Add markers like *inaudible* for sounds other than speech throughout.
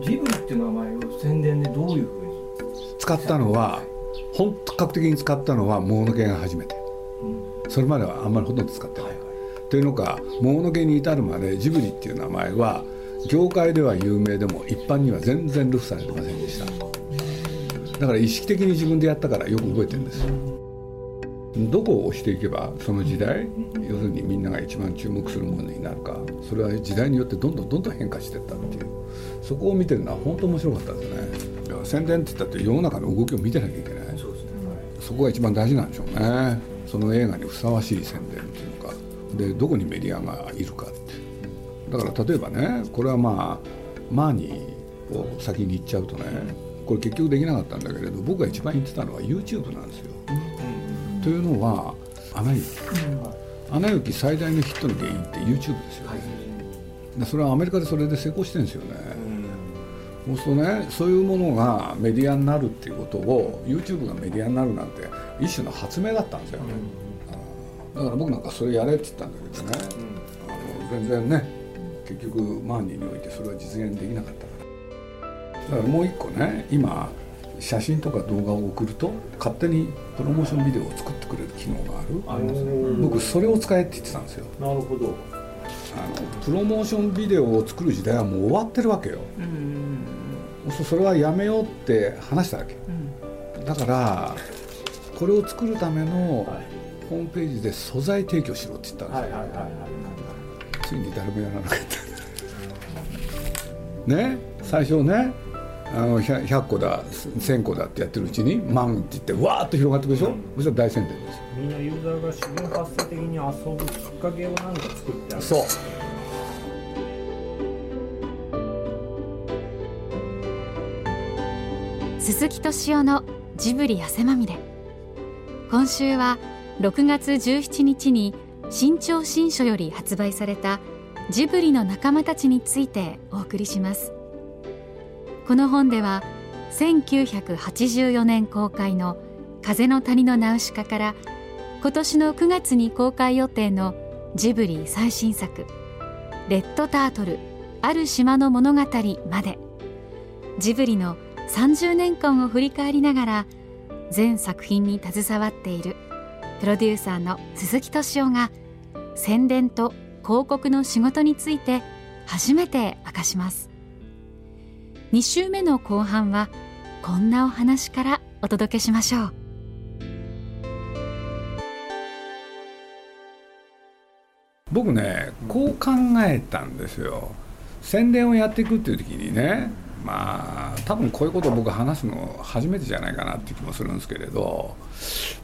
のジブリっていう名前を宣伝でどういうふうに使ったのは本格的に使ったのはもののけが初めて、うん、それまではあんまりほとんど使ってない、はいはい、というのかもののけに至るまでジブリっていう名前は業界では有名でも一般には全然流布されてませんでした。だから意識的に自分でやったからよく覚えてるんですどこを押していけばその時代要するにみんなが一番注目するものになるかそれは時代によってどんどんどんどん変化していったっていう。そこを見てるのは本当面白かったですね。宣伝って言ったって世の中の動きを見てなきゃいけない。そうですね、そこが一番大事なんでしょうね。その映画にふさわしい宣伝っていうか。でどこにメディアがいるかって。だから例えばねこれはまあマーニーを先に言っちゃうとねこれ結局できなかったんだけれど僕が一番言ってたのは YouTube なんですよ。というのは「アナ雪」「アナ雪」最大のヒットの原因って YouTube ですよ、ね、それはアメリカでそれで成功してるんですよね。そうするとねそういうものがメディアになるっていうことを YouTube がメディアになるなんて一種の発明だったんですよ、うん、だから僕なんかそれやれって言ったんだけどね、うん、あの全然ね結局マーニーにおいてそれは実現できなかったから。だからもう一個ね今写真とか動画を送ると勝手にプロモーションビデオを作ってくれる機能がある。ありますね。僕それを使えって言ってたんですよ。なるほど。あのプロモーションビデオを作る時代はもう終わってるわけよ、うんそれはやめようって話したわけ、うん、だからこれを作るためのホームページで素材提供しろって言ったんですよ、はいはいはいはい、ついに誰もやらなかった。ね？最初ねあの 100, 100, 個だ1000個だってやってるうちに万って言ってわーっと広がってくるでしょ、うん、そしたら大宣伝です。みんなユーザーが自然発生的に遊ぶきっかけをなんか作ってある。そう。鈴木敏夫のジブリ汗まみれ。今週は6月17日に新潮新書より発売されたジブリの仲間たちについてお送りしますこの本では1984年公開の風の谷のナウシカから今年の9月に公開予定のジブリ最新作レッドタートルある島の物語までジブリの30年間を振り返りながら全作品に携わっているプロデューサーの鈴木敏夫が宣伝と広告の仕事について初めて明かします。2週目の後半はこんなお話からお届けしましょう。僕ねこう考えたんですよ。宣伝をやっていくっていう時にねまあ多分こういうことを僕話すの初めてじゃないかなって気もするんですけれど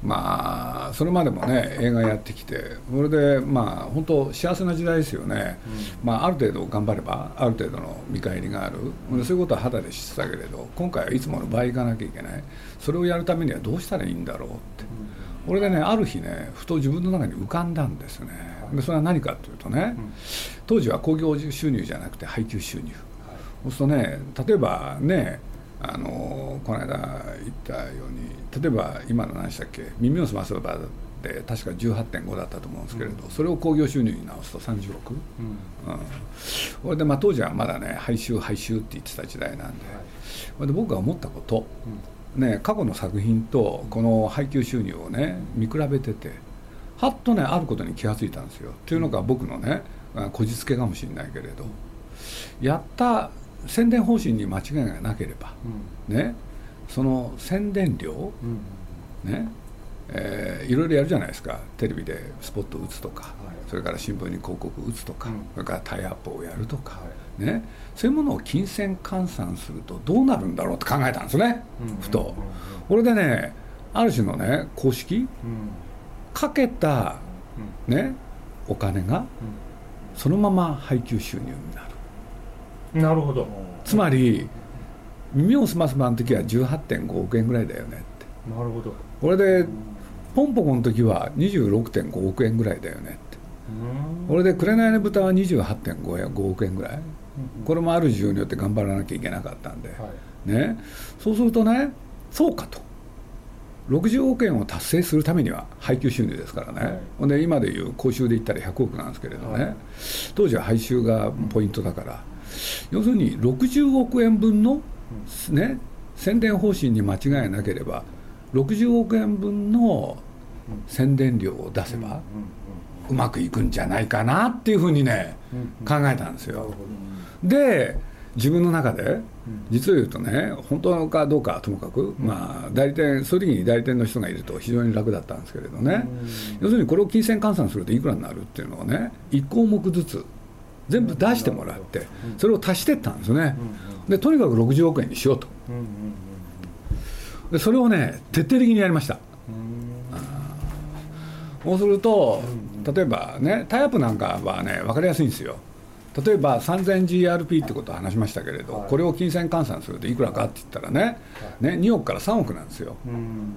まあそれまでもね映画やってきてそれでまあ本当幸せな時代ですよね、うん、まあ、ある程度頑張ればある程度の見返りがある。そういうことは肌で知ってたけれど今回はいつもの倍いかなきゃいけない。それをやるためにはどうしたらいいんだろうって、うん、俺でねある日ねふと自分の中に浮かんだんですね。でそれは何かというとね、当時は興行収入じゃなくて配給収入そうするとね例えばねあのこの間言ったように例えば今の何でしたっけ「耳をすませば」って確か18.5だったと思うんですけれど、うん、それを興行収入に直すと30億、うん。うん、それで、まあ、当時はまだね廃収廃収って言ってた時代なんで,、はい、で僕が思ったこと、ね、過去の作品とこの配給収入をね見比べててはっとねあることに気が付いたんですよ。というのが僕のねこじつけかもしれないけれど。やった宣伝方針に間違いがなければ、うん、ね、その宣伝料、うん、ねえー、いろいろやるじゃないですか。テレビでスポット打つとか、はい、それから新聞に広告打つとか、うん、それからタイアップをやるとか、はい、ね、そういうものを金銭換算するとどうなるんだろうって考えたんですね、ふと。これでねある種のね公式、かけた、ね、お金がそのまま配給収入になる。なるほど。つまり耳をすますばの時は18.5億円ぐらいだよねって。なるほど。これでポンポコの時は26.5億円ぐらいだよねって。これで「紅の豚」は28.5億円ぐらい。これもある事情によって頑張らなきゃいけなかったんで、はい、ね。そうするとねそうかと。60億円を達成するためには配給収入ですからね、はい、で今でいう講習で言ったら100億なんですけれどね、はい、当時は配収がポイントだから要するに60億円分の、ね、宣伝方針に間違いなければ60億円分の宣伝料を出せばうまくいくんじゃないかなっていうふうにね考えたんですよ。で自分の中で実を言うとね本当かどうかともかく、まあ、代理店そういう時に代理店の人がいると非常に楽だったんですけれどね、要するにこれを金銭換算するといくらになるっていうのをね1項目ずつ全部出してもらってそれを足していったんですね。でとにかく60億円にしようと。でそれをね徹底的にやりました。そうすると例えばねタイアップなんかはね分かりやすいんですよ。例えば 3000GRP ってことを話しましたけれど、はい、これを金銭換算するといくらかって言ったらねはい、ね2億から3億なんですよ、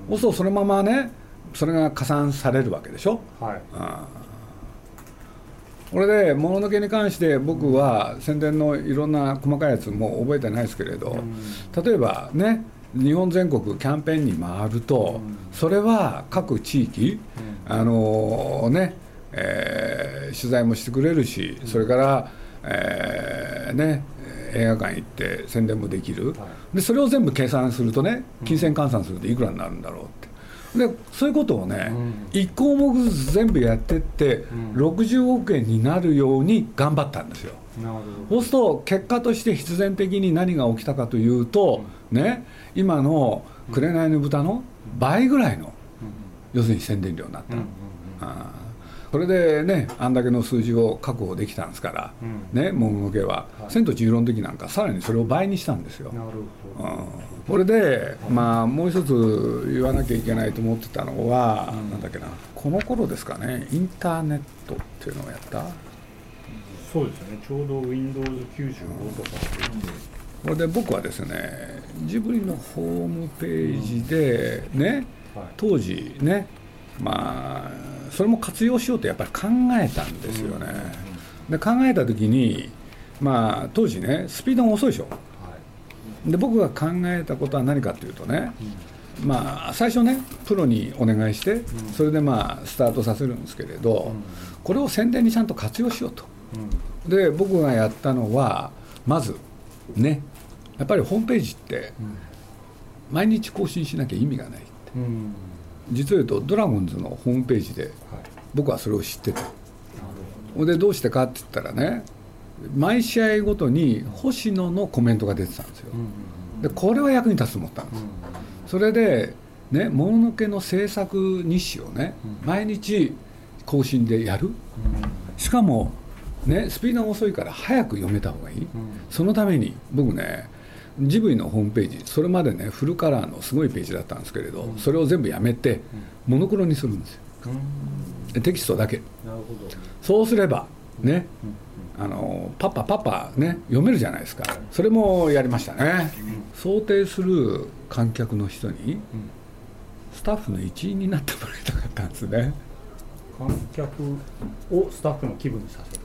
そうするとそのままねそれが加算されるわけでしょ、はい、これでもののけに関して僕は宣伝のいろんな細かいやつも覚えてないですけれど、例えばね日本全国キャンペーンに回ると、それは各地域、あのねえー、取材もしてくれるし、それから、えー、ね、映画館行って宣伝もできる、でそれを全部計算するとね金銭換算するといくらになるんだろうってでそういうことをね、うん、1項目ずつ全部やってって、うん、60億円になるように頑張ったんですよ。そうすると結果として必然的に何が起きたかというと、うん、ね今の紅の豚の倍ぐらいの、要するに宣伝量になった。それでねあんだけの数字を確保できたんですから、うん、ねもののけは、はい、千と千尋の時なんかさらにそれを倍にしたんですよ。なるほど、うん、これで、まあ、もう一つ言わなきゃいけないと思ってたのは、うん、なんだっけなこの頃ですかねインターネットっていうのをやった？そうですねちょうど Windows95 とかって言って、これで僕はですねジブリのホームページでね、はい、当時ねまあそれも活用しようとやっぱり考えたんですよね。で考えた時にまあ当時ねスピードが遅いでしょ。で僕が考えたことは何かというとね、まあ最初ねプロにお願いしてそれでまあスタートさせるんですけれどこれを宣伝にちゃんと活用しようと。で僕がやったのはまずねやっぱりホームページって毎日更新しなきゃ意味がないって。実を言うとドラゴンズのホームページで僕はそれを知ってた、はい、でどうしてかって言ったらね毎試合ごとに星野のコメントが出てたんですよ、でこれは役に立つと思ったんです、それでねもののけの制作日誌をね毎日更新でやる、しかもねスピードが遅いから早く読めた方がいい、そのために僕ねジブリのホームページそれまでねフルカラーのすごいページだったんですけれど、うん、それを全部やめてモノクロにするんですよ、うん、テキストだけ。そうすればね、あのパパパパね読めるじゃないですか。それもやりましたね、想定する観客の人にスタッフの一員になってもらいたかったんですね。観客をスタッフの気分にさせる。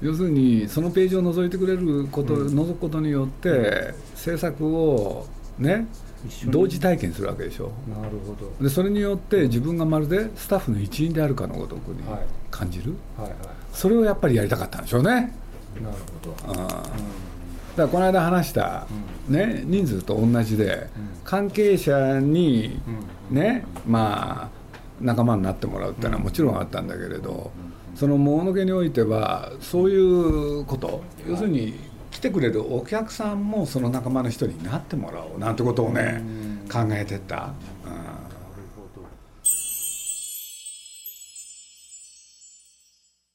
要するにそのページを覗いてくれること、うん、覗くことによって制作をね同時体験するわけでしょ。なるほど。でそれによって自分がまるでスタッフの一員であるかのごとくに感じる、はいはい。はい、それをやっぱりやりたかったんでしょうね。なるほど、うん、だからこの間話した、ね、人数と同じで、関係者にね、まあ仲間になってもらうっていうのはもちろんあったんだけれど、そのもののけにおいてはそういうこと要するに来てくれるお客さんもその仲間の一人になってもらおうなんてことをね考えてた。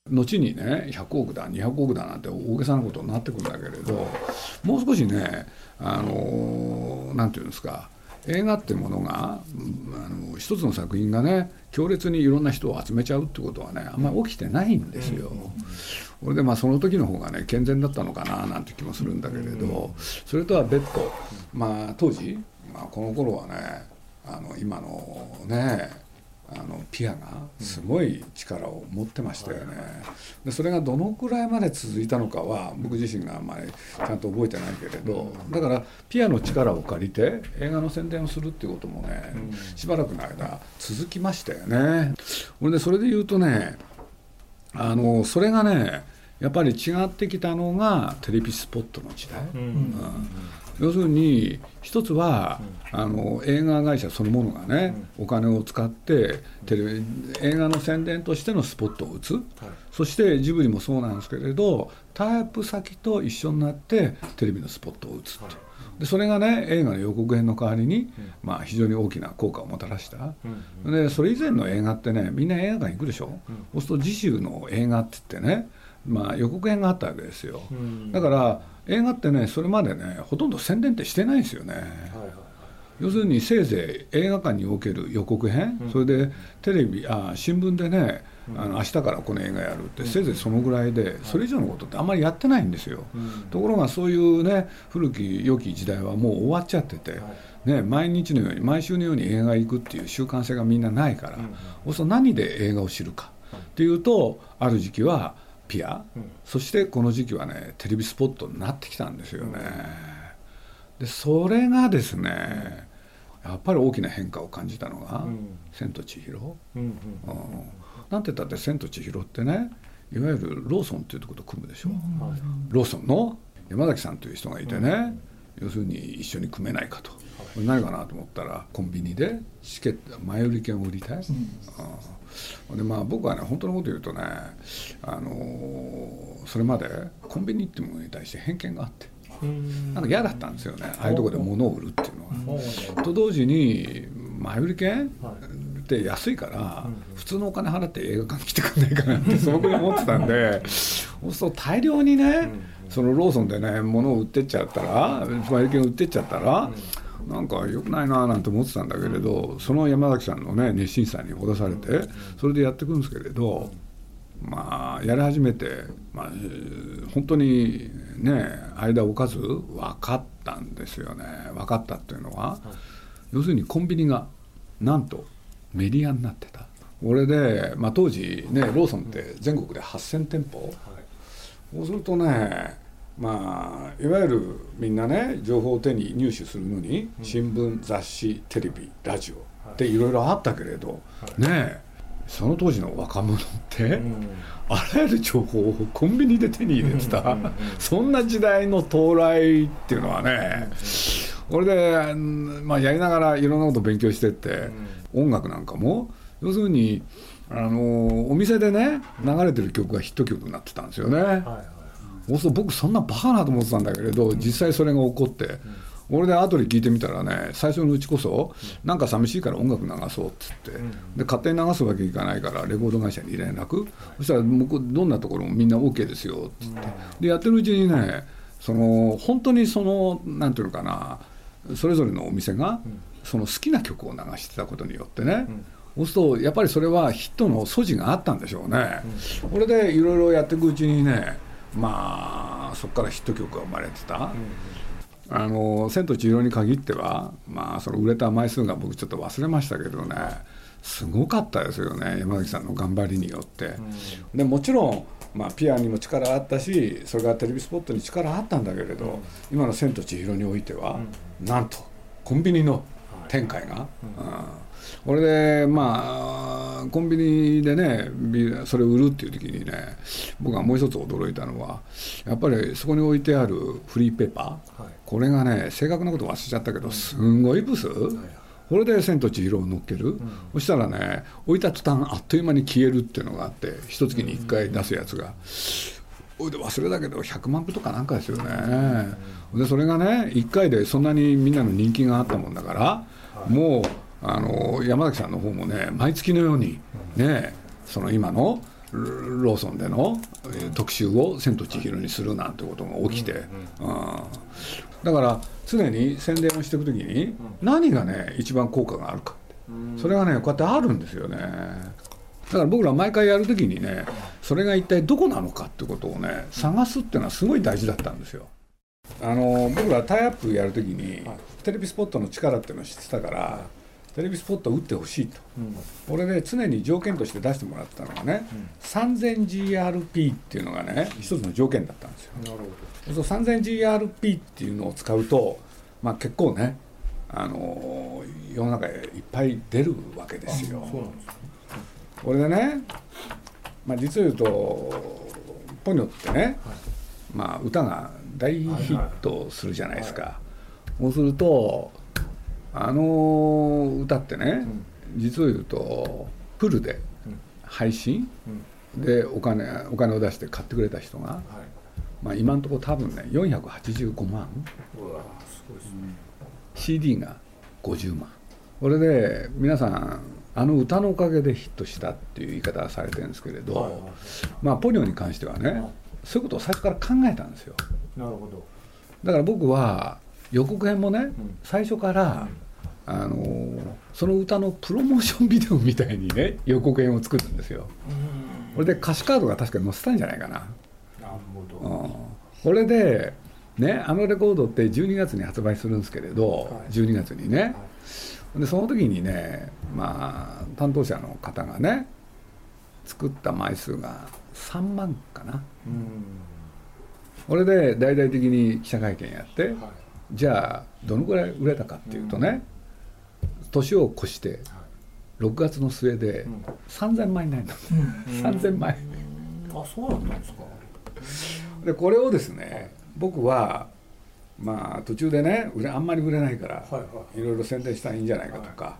後にね100億だ200億だなんて大げさなことになってくるんだけれどもう少しねあのなんていうんですか映画ってものがあの一つの作品がね強烈にいろんな人を集めちゃうってことはねあんまり起きてないんですよ。これでまあその時の方がね健全だったのかななんて気もするんだけれどそれとは別途まあ当時、まあ、この頃はねあの今のねあのピアがすごい力を持ってましたよね。でそれがどのくらいまで続いたのかは僕自身があんまりちゃんと覚えてないけれどだからピアの力を借りて映画の宣伝をするっていうこともねしばらくの間続きましたよね。俺でそれで言うとねあのそれがねやっぱり違ってきたのがテレビスポットの時代、うんうん要するに一つは、あの映画会社そのものがね、お金を使ってテレビ映画の宣伝としてのスポットを打つ、そしてジブリもそうなんですけれどタイアップ先と一緒になってテレビのスポットを打つっ。でそれがね映画の予告編の代わりに、まあ、非常に大きな効果をもたらした、でそれ以前の映画ってねみんな映画館行くでしょ、そうすると次週の映画って言ってね、まあ、予告編があったわけですよ、ん。だから映画ってねそれまでねほとんど宣伝ってしてないんですよね、はいはい要するにせいぜい映画館における予告編、それでテレビあ新聞でね、あの明日からこの映画やるって、せいぜいそのぐらいで、それ以上のことってあんまりやってないんですよ、ところがそういうね古き良き時代はもう終わっちゃってて、ね、毎日のように毎週のように映画行くっていう習慣性がみんなないから、そうすると何で映画を知るかっていうとある時期はピア、そしてこの時期はねテレビスポットになってきたんですよね。でそれがですねやっぱり大きな変化を感じたのがん「千と千尋」うんうん。うん。なんて言ったって「千と千尋」ってねいわゆるローソンっていうところと組むでしょ、はい。ローソンの山崎さんという人がいてね、要するに一緒に組めないかと、何かなと思ったらコンビニでチケット前売り券を売りたい、うんでまあ僕はね本当のこと言うとね、あのーそれまでコンビニってものに対して偏見があってうん。なんか嫌だったんですよね。ああいうところで物を売るっていうのは。おと同時に前売り券はい。って安いから、普通のお金払って映画館来てくんないかなって素朴に思ってたんで *laughs* そうすると大量にね、そのローソンでね物を売ってっちゃったら前売り券売ってっちゃったら、なんか良くないななんて思ってたんだけれど、その山崎さんのね熱心さにほだされて、それでやっていくんですけれど。まあやり始めて、まあ、えー本当にね間を置かず分かったんですよね。分かったっていうのは、要するにコンビニがなんとメディアになってた。俺で、まあ、当時ねローソンって全国で8,000店舗、そうするとねまあいわゆるみんなね情報を手に入手するのに新聞雑誌テレビラジオっていろいろあったけれど、ねえその当時の若者って、あらゆる情報をコンビニで手に入れてた、そんな時代の到来っていうのはね、これで、うんまあ、やりながらいろんなこと勉強してって、音楽なんかも要するにあのお店でね流れてる曲がヒット曲になってたんですよね。はいはい僕そんなバカなと思ってたんだけれど実際それが起こって、俺で後で聞いてみたらね最初のうちこそなんか寂しいから音楽流そうっつって、で勝手に流すわけいかないからレコード会社に連絡。そしたら向こうどんなところもみんな OK ですよっつって、でやってるうちにねその本当にそのなんていうのかなそれぞれのお店がその好きな曲を流してたことによってね、そうするとやっぱりそれはヒットの素地があったんでしょうね。これでいろいろやっていくうちにねまあそこからヒット曲が生まれてた。あの「千と千尋」に限っては、まあ、その売れた枚数が僕ちょっと忘れましたけどね。すごかったですよね山崎さんの頑張りによって。でもちろん、まあ、ピアにも力あったしそれからテレビスポットに力あったんだけれど、今の「千と千尋」においては、なんとコンビニの展開が。うんこれでまあコンビニでねビそれを売るっていう時にね僕がもう一つ驚いたのはやっぱりそこに置いてあるフリーペーパー、はい。これがね正確なこと忘れちゃったけどすんごいブス、これで「千と千尋」を乗っける、そしたらね置いた途端あっという間に消えるっていうのがあって一月に1回出すやつが。おいで忘れたけど100万部とかなんかですよね、でそれがね1回でそんなにみんなの人気があったもんだから、もうあの山崎さんの方もね毎月のようにねその今のロローソンでのえー特集を「千と千尋」にするなんてことが起きて、うんだから常に宣伝をしていくときに何がね一番効果があるかそれがねこうやってあるんですよね。だから僕ら毎回やるときにねそれが一体どこなのかってことをね探すっていうのはすごい大事だったんですよ。あの僕らタイアップやるときにテレビスポットの力っていうのを知ってたから、テレビスポットを打ってほしいと、俺で常に条件として出してもらったのがね、3000GRP っていうのがね一つの条件だったんですよ。なるほそう 3000GRP っていうのを使うと、まあ、結構ねあの世の中へいっぱい出るわけですよ。どそうなんですこれでね、まあ、実を言うとポニョってね、まあ、歌が大ヒットするじゃないですか、そうするとあの歌ってね、実を言うとフルで配信、でお金お金を出して買ってくれた人が、まあ、今のところ多分ね485万。CD が50万。これで皆さんあの歌のおかげでヒットしたっていう言い方はされてるんですけれど、まあポニョに関してはね、はい、そういうことを最初から考えたんですよ。なるほど。だから僕は予告編もね、うん、最初から、うん、あのその歌のプロモーションビデオみたいにね予告編を作るんですよ。これで歌詞カードが確かに載せたんじゃないかな。なるほど、うん、これでねあのレコードって12月に発売するんですけれど、はい、12月にね、はい。でその時にねまあ担当者の方がね作った枚数が3万かな、これで大々的に記者会見やって、はい、じゃあどのぐらい売れたかっていうとね、年を越して6月の末で3000枚になるの、うん、3000枚。あそうだったんですか。でこれをですね僕はまあ途中でねあんまり売れないから、はいはい、いろいろ宣伝したらいいんじゃないかとか、は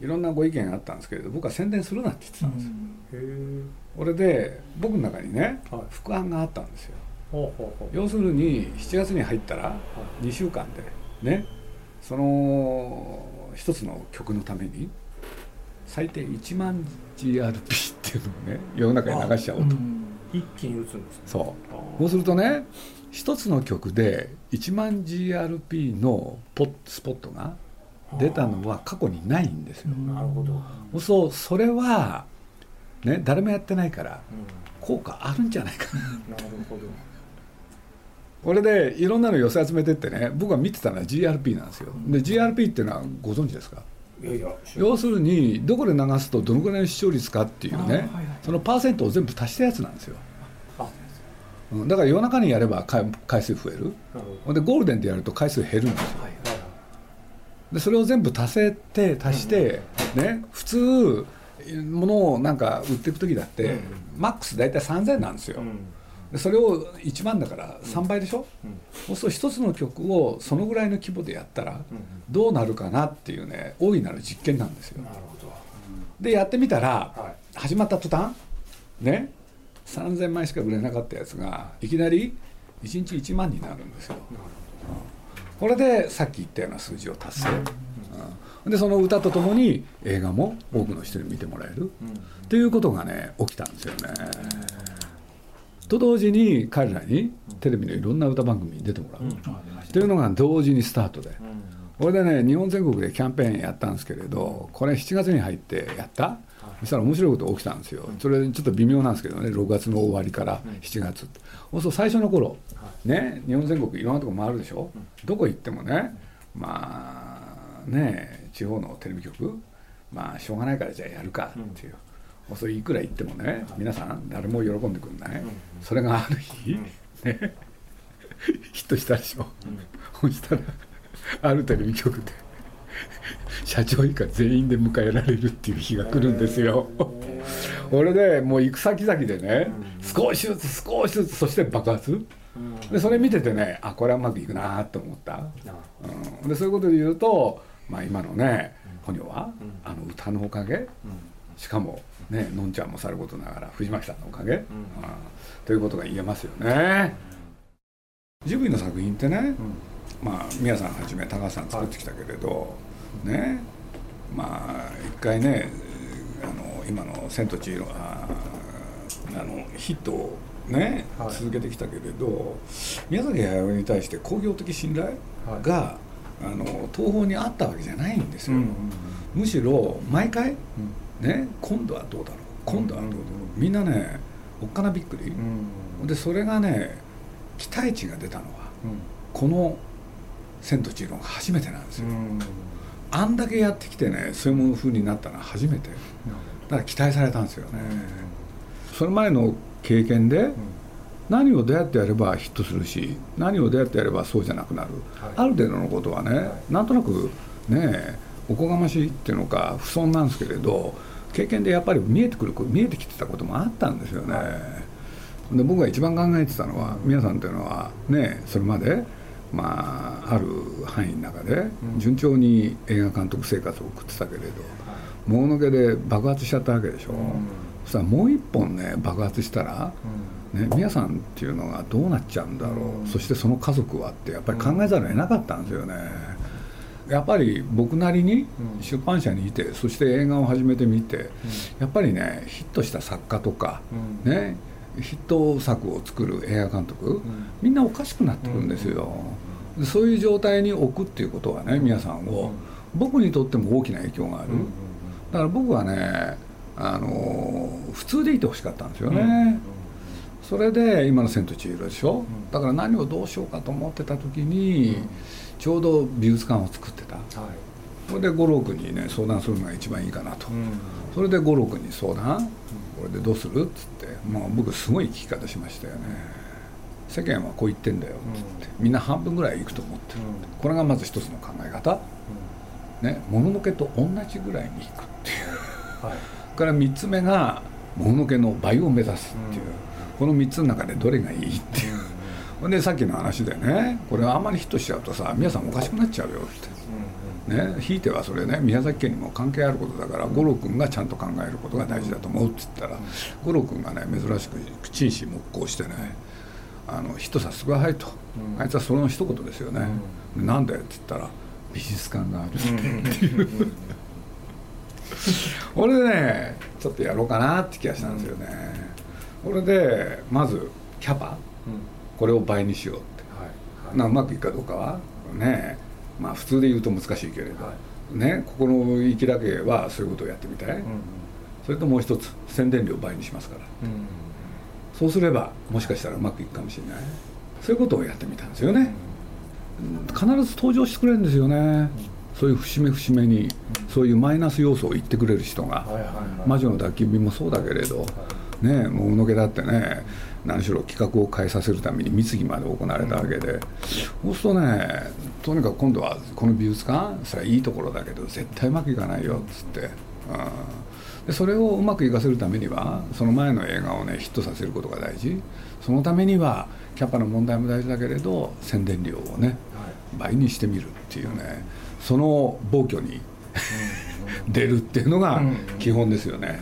い、い。ろんなご意見があったんですけれど僕は宣伝するなって言ってたんです。よ。これで僕の中にね、はい、副案があったんですよ。ほうほうほう。要するに7月に入ったら2週間でねその一つの曲のために最低1万 GRP っていうのをね世の中に流しちゃおうと。一気に打つんですね。そうそうするとね一つの曲で1万 GRP のポスポットが出たのは過去にないんですよ。なるほどそうそれは、ね、誰もやってないから効果あるんじゃないかな。*laughs* なるほどこれでいろんなの寄せ集めてってね僕が見てたのは GRP なんですよ。で GRP っていうのはご存知ですか？いやいや。要するにどこで流すとどのぐらいの視聴率かっていうね、はいはい、そのパーセントを全部足したやつなんですよ。だから夜中にやれば回数増える。でゴールデンでやると回数減るんですよ、でそれを全部足せて足して、ね普通ものをなんか売っていく時だって、マックス大体3000なんですよ、でそれを1万だから3倍でしょ、そうすると一つの曲をそのぐらいの規模でやったらどうなるかなっていうね大いなる実験なんですよ。でやってみたら、始まった途端ね3000枚しか売れなかったやつがいきなり1日1万になるんですよ。これでさっき言ったような数字を達成、うん、でその歌とともに映画も多くの人に見てもらえる、っていうことがね起きたんですよね。と同時に彼らにテレビのいろんな歌番組に出てもらう、っていうのが同時にスタートで。これでね日本全国でキャンペーンやったんですけれどこれ7月に入ってやった。そしたら面白いこと起きたんですよ、それちょっと微妙なんですけどね6月の終わりから7月そうすると最初の頃ね日本全国いろんなとこ回るでしょ、どこ行ってもねまあね地方のテレビ局まあしょうがないからじゃあやるかっていう、うん、それいくら言ってもね皆さん誰も喜んでくんない、それがある日、ね *laughs* ヒットしたでしょ、うん、そしたらあるテレビ局で社長以下全員で迎えられるっていう日が来るんですよ。俺でもう行く先々でね少しずつ少しずつそして爆発。でそれ見ててねあこれはうまくいくなと思った、うん、でそういうことで言うと、まあ、今のねポニョはあの歌のおかげしかもねのんちゃんもさることながら藤巻さんのおかげ、うん、ということが言えますよね。ジブリの作品ってね、まあ宮さんはじめ高橋さん作ってきたけれど、ねまあ一回ねあの今の「千と千尋」ああのヒットをね、はい、続けてきたけれど宮崎駿に対して工業的信頼が、はい、あの東宝にあったわけじゃないんですよ、うんうんうん、むしろ毎回、うん、ね今度はどうだろう今度はどうだろう、みんなねおっかなびっくり、うん、でそれがね期待値が出たのは、うん、この「千と千尋」が初めてなんですよ、うん。あんだけやってきてねそういうふうになったのは初めて。だから期待されたんですよね、その前の経験で、何をどうやってやればヒットするし何をどうやってやればそうじゃなくなる、はい、ある程度のことはね、はい、なんとなくねおこがましいっていうのか不損なんですけれど経験でやっぱり見えてくる見えてきてたこともあったんですよね、はい、で僕が一番考えてたのは皆さんというのはねそれまでまあある範囲の中で順調に映画監督生活を送ってたけれどもののけで爆発しちゃったわけでしょ、うん、そしたらもう一本ね爆発したら、ね、皆さんっていうのがどうなっちゃうんだろう、そしてその家族はってやっぱり考えざるを得なかったんですよね。やっぱり僕なりに出版社にいて、そして映画を始めてみて、やっぱりねヒットした作家とか、ねヒット作を作る映画監督、みんなおかしくなってくるんですよ、そういう状態に置くっていうことはね皆さんを、僕にとっても大きな影響がある、だから僕はねあの普通でいてほしかったんですよね、それで今の「千と千尋」でしょ、だから何をどうしようかと思ってた時に、ちょうど美術館を作ってた、はい、それで五郎君にね相談するのが一番いいかなと、うん、それで五郎君に相談、これでどうするっつって。まあ僕すごい聞き方しましたよね。世間はこう言ってんだよっつって、みんな半分ぐらいいくと思ってる、これがまず一つの考え方、ねもののけと同じぐらいにいくっていう、はい、から3つ目がもののけの倍を目指すっていう、この3つの中でどれがいいっていうでさっきの話でねこれあんまりヒットしちゃうとさ皆さんおかしくなっちゃうよって。ね、ひいてはそれね宮崎県にも関係あることだから五郎君がちゃんと考えることが大事だと思うって言ったら五郎君がね珍しく陳思木工してねあのヒットさせてくださいと、あいつはその一言ですよね、うん、なんでって言ったら美術館があるって。いう、俺でねちょっとやろうかなって気がしたんですよね、これでまずキャパ、これを倍にしようって、はい。はい、うまくいくかどうかはねまあ普通で言うと難しいけれど、はい、ねここの域だけはそういうことをやってみたい、うんうん、それともう一つ宣伝料倍にしますから、うんうん、そうすればもしかしたらうまくいくかもしれない。そういうことをやってみたんですよね、うん、必ず登場してくれるんですよね、うん、そういう節目節目に、そういうマイナス要素を言ってくれる人が、はいはいはい、魔女の宅急便もそうだけれど、ねもうのけだってね何しろ企画を変えさせるために密議まで行われたわけで、そうするとねとにかく今度はこの美術館それはいいところだけど絶対うまくいかないよっつって、うん、でそれをうまくいかせるためにはその前の映画をねヒットさせることが大事。そのためにはキャパの問題も大事だけれど宣伝料をね倍にしてみるっていうねその暴挙に *laughs* 出るっていうのが基本ですよね。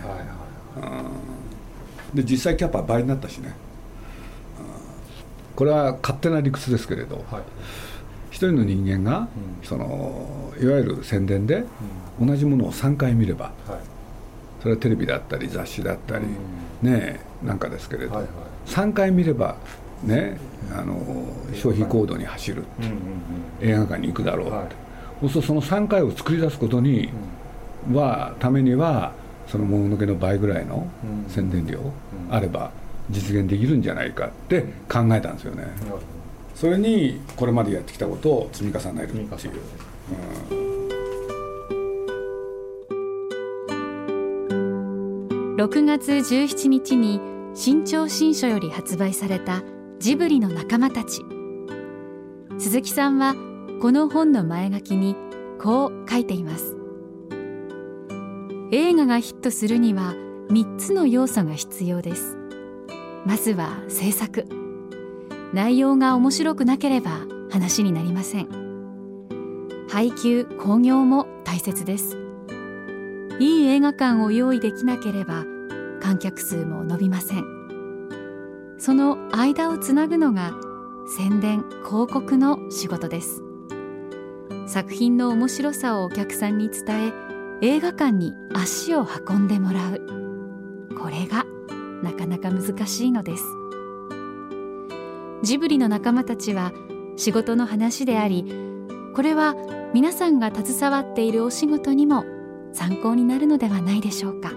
で実際キャパ倍になったしね。これは勝手な理屈ですけれど、はい、一人の人間が、うん、そのいわゆる宣伝で同じものを3回見れば、はい、それはテレビだったり雑誌だったり、うん、ねなんかですけれど、はいはい、3回見ればねあの消費行動に走る。映画館に行くだろうって、はい、そうするとその3回を作り出すことに、はためにはそのもののけの倍ぐらいの宣伝量あれば、実現できるんじゃないかって考えたんですよね、それにこれまでやってきたことを積み重ねるっていう、うん、6月17日に新潮新書より発売されたジブリの仲間たち。鈴木さんはこの本の前書きにこう書いています映画がヒットするには3つの要素が必要です。まずは制作。内容が面白くなければ話になりません。配給興行も大切です。いい映画館を用意できなければ観客数も伸びません。その間をつなぐのが宣伝広告の仕事です。作品の面白さをお客さんに伝え映画館に足を運んでもらう。これがなかなか難しいのです。ジブリの仲間たちは仕事の話でありこれは皆さんが携わっているお仕事にも参考になるのではないでしょうか。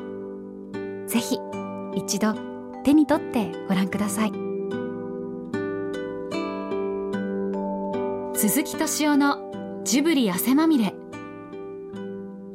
ぜひ一度手に取ってご覧ください。鈴木敏夫のジブリ汗まみれ。